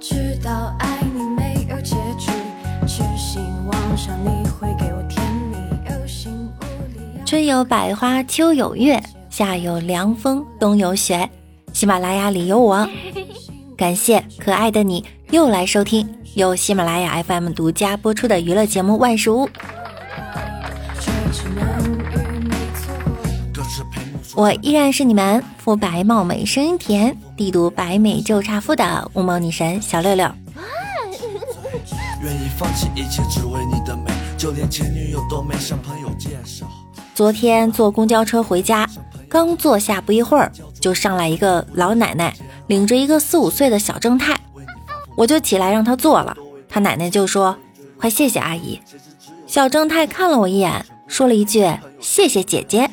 知道爱你没有结局，痴心妄想你会给我甜蜜，有心无力。春有百花，秋有月，夏有凉风，冬有雪。喜马拉雅里有我，感谢可爱的你又来收听由喜马拉雅 FM 独家播出的娱乐节目《万事屋》。我依然是你们肤白貌美、声音甜、帝都白美就差夫的无毛女神小六六。愿意放弃一切，只为你的美，就连前女友都没向朋友介绍。昨天坐公交车回家，刚坐下不一会儿，就上来一个老奶奶，领着一个四五岁的小正太，我就起来让她坐了。她奶奶就说：“快谢谢阿姨。”小正太看了我一眼，说了一句：“谢谢姐姐。”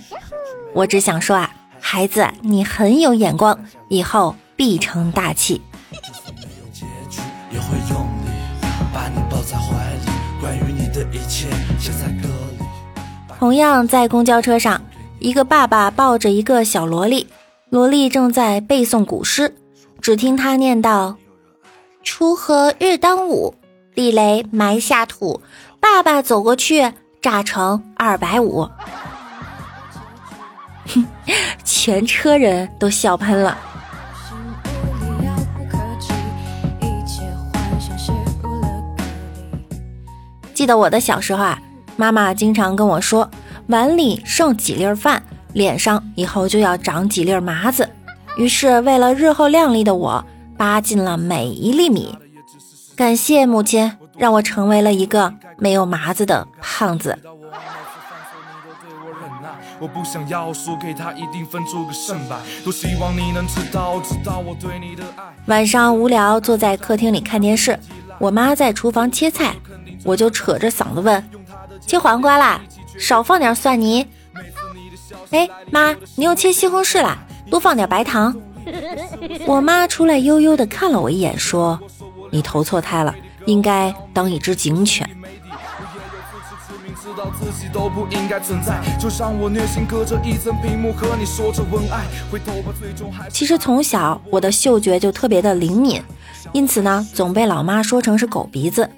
我只想说啊，孩子，你很有眼光，以后必成大器。同样在公交车上，一个爸爸抱着一个小萝莉，萝莉正在背诵古诗，只听他念道：“锄禾日当午，地雷埋下土，爸爸走过去，炸成二百五。”全车人都笑喷了。记得我的小时候啊，妈妈经常跟我说，碗里剩几粒饭，脸上以后就要长几粒麻子。于是为了日后靓丽的我，扒尽了每一粒米。感谢母亲，让我成为了一个没有麻子的胖子。我不想要输给他，一定分出个胜败。多希望你能知道，知道我对你的爱。晚上无聊，坐在客厅里看电视，我妈在厨房切菜，我就扯着嗓子问：“切黄瓜啦？少放点蒜泥。”哎，妈，你又切西红柿啦？多放点白糖。我妈出来悠悠地看了我一眼，说：“你投错胎了，应该当一只警犬。”自己都不应该存在，就像我内心隔着一层屏幕和你说着文爱，回头吧，最终还其实从小我的嗅觉就特别的灵敏，因此呢，总被老妈说成是狗鼻子。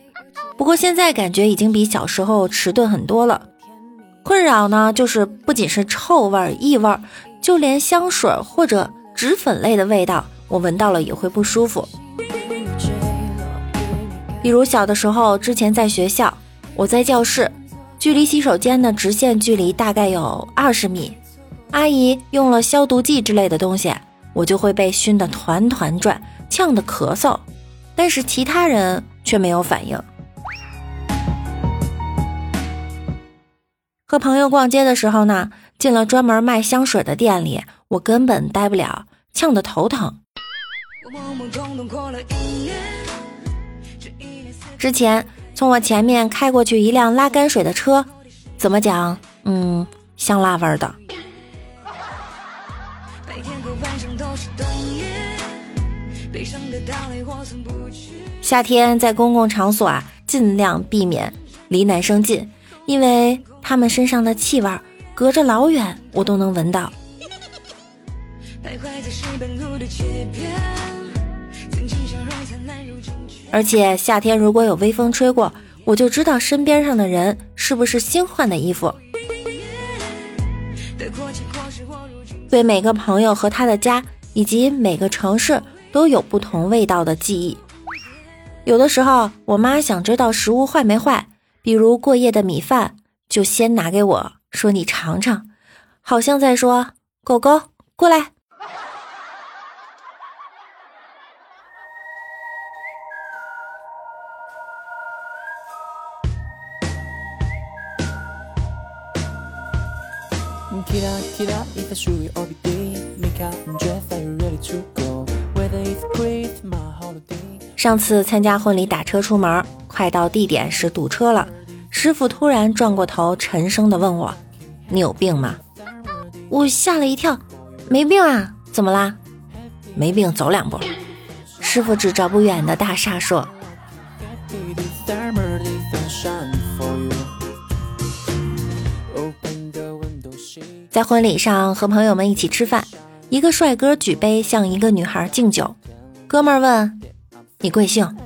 不过现在感觉已经比小时候迟钝很多了。困扰呢，就是不仅是臭味、异味，就连香水或者脂粉类的味道，我闻到了也会不舒服。比如小的时候，之前在学校，我在教室，距离洗手间的直线距离大概有二十米，阿姨用了消毒剂之类的东西，我就会被熏得团团转，呛得咳嗽，但是其他人却没有反应。和朋友逛街的时候呢，进了专门卖香水的店里，我根本待不了，呛得头疼。之前从我前面开过去一辆拉泔水的车，怎么讲？嗯，香辣味儿的。夏天在公共场所啊，尽量避免离男生近，因为他们身上的气味隔着老远我都能闻到。而且夏天如果有微风吹过，我就知道身边上的人是不是新换的衣服。对每个朋友和他的家以及每个城市都有不同味道的记忆。有的时候，我妈想知道食物坏没坏，比如过夜的米饭，就先拿给我说：“你尝尝。”好像在说：“狗狗过来。”キラキラいた周囲帯で未感觉 Are you ready to go? Whether it's great my holiday 上次参加婚礼打车出门，快到地点时堵车了，师傅突然转过头，沉声的问我：“你有病吗？”我吓了一跳，没病啊，怎么啦？没病，走两步。师傅指着不远的大厦说 在婚礼上和朋友们一起吃饭，一个帅哥举杯向一个女孩敬酒，哥们儿问：“你贵姓？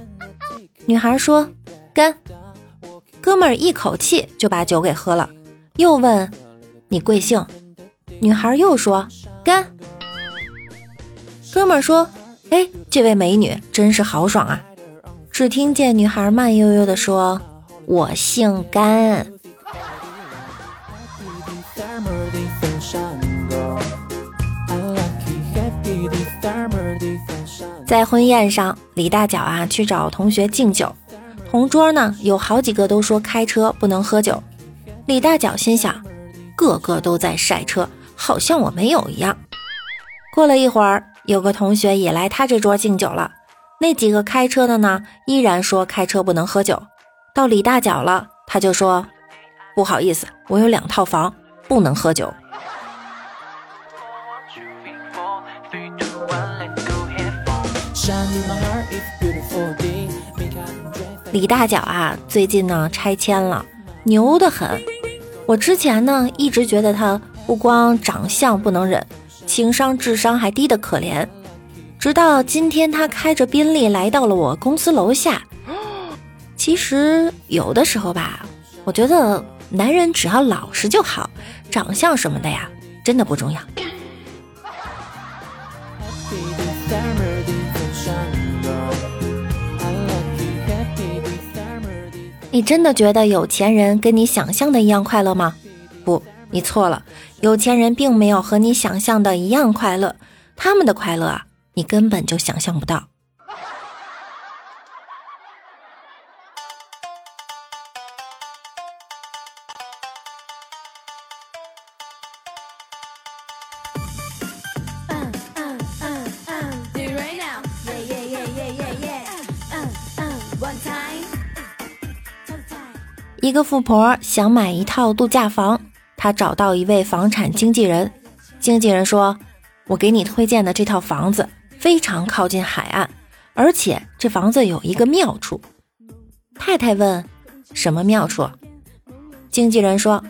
女孩说干。哥们儿一口气就把酒给喝了，又问你贵姓？女孩又说干。哥们儿说：“哎，这位美女真是豪爽啊！”只听见女孩慢悠悠地说：“我姓甘。”在婚宴上，李大脚啊去找同学敬酒，同桌呢有好几个都说开车不能喝酒。李大脚心想，个个都在晒车，好像我没有一样。过了一会儿，有个同学也来他这桌敬酒了，那几个开车的呢依然说开车不能喝酒。到李大脚了，他就说不好意思，我有两套房，不能喝酒。李大脚啊，最近呢拆迁了，牛得很。我之前呢一直觉得他不光长相不能忍，情商智商还低得可怜。直到今天，他开着宾利来到了我公司楼下。其实有的时候吧，我觉得男人只要老实就好，长相什么的呀，真的不重要。你真的觉得有钱人跟你想象的一样快乐吗？不，你错了。有钱人并没有和你想象的一样快乐，他们的快乐啊，你根本就想象不到。一个富婆想买一套度假房，她找到一位房产经纪人。经纪人说：“我给你推荐的这套房子非常靠近海岸，而且这房子有一个妙处。”太太问：“什么妙处？”经纪人说：“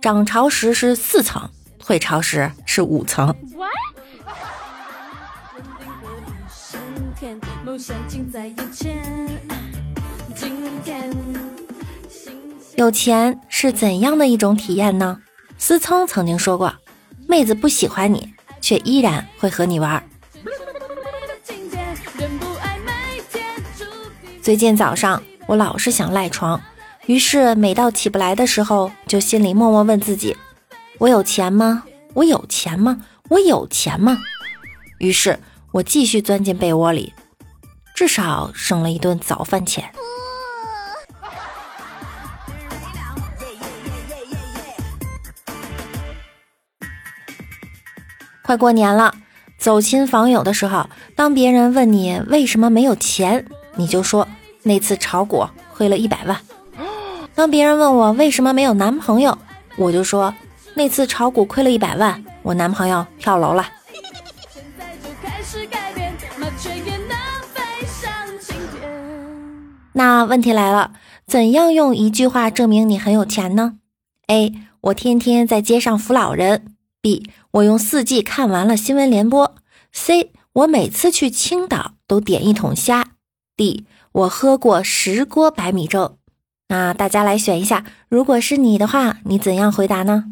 涨潮时是四层，退潮时是五层。”，梦想近在眼前。今天，有钱是怎样的一种体验呢？思聪曾经说过，妹子不喜欢你，却依然会和你玩。最近早上我老是想赖床，于是每到起不来的时候，就心里默默问自己：我有钱吗？我有钱吗？我有钱吗？于是我继续钻进被窝里，至少省了一顿早饭钱。快过年了，走亲访友的时候，当别人问你为什么没有钱，你就说那次炒股亏了一百万；当别人问我为什么没有男朋友，我就说那次炒股亏了一百万，我男朋友跳楼了。那问题来了，怎样用一句话证明你很有钱呢？A. 我天天在街上扶老人。B. 我用四季看完了新闻联播。C. 我每次去青岛都点一桶虾。D. 我喝过十锅白米粥。那大家来选一下，如果是你的话，你怎样回答呢？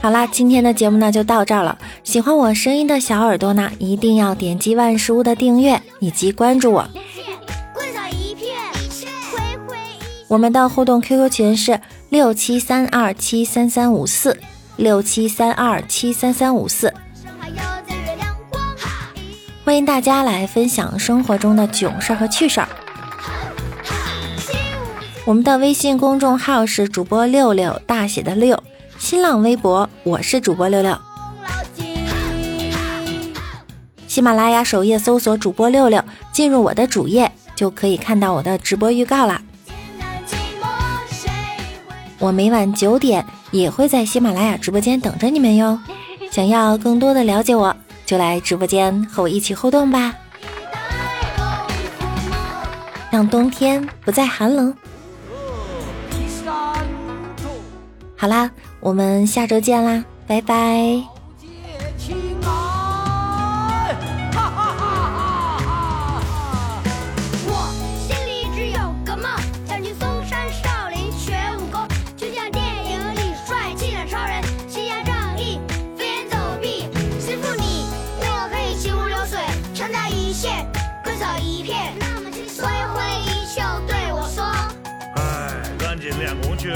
好啦，今天的节目呢就到这儿了。喜欢我声音的小耳朵呢，一定要点击万事屋的订阅以及关注我。我们的互动 QQ 群是六七三二七三三五四六七三二七三三五四，欢迎大家来分享生活中的囧事儿和趣事儿。我们的微信公众号是主播六六大写的六，新浪微博我是主播六六，喜马拉雅首页搜索主播六六，进入我的主页就可以看到我的直播预告啦。我每晚九点也会在喜马拉雅直播间等着你们哟。想要更多的了解我，就来直播间和我一起互动吧，让冬天不再寒冷。好啦，我们下周见啦，拜拜。哈哈哈。我心里有个梦，想去嵩山少林学武功，就像电影里帅气的超人，行侠仗义，飞檐走壁，你，可以行如流水，一线，一片，挥挥衣袖对我说。赶紧练功去。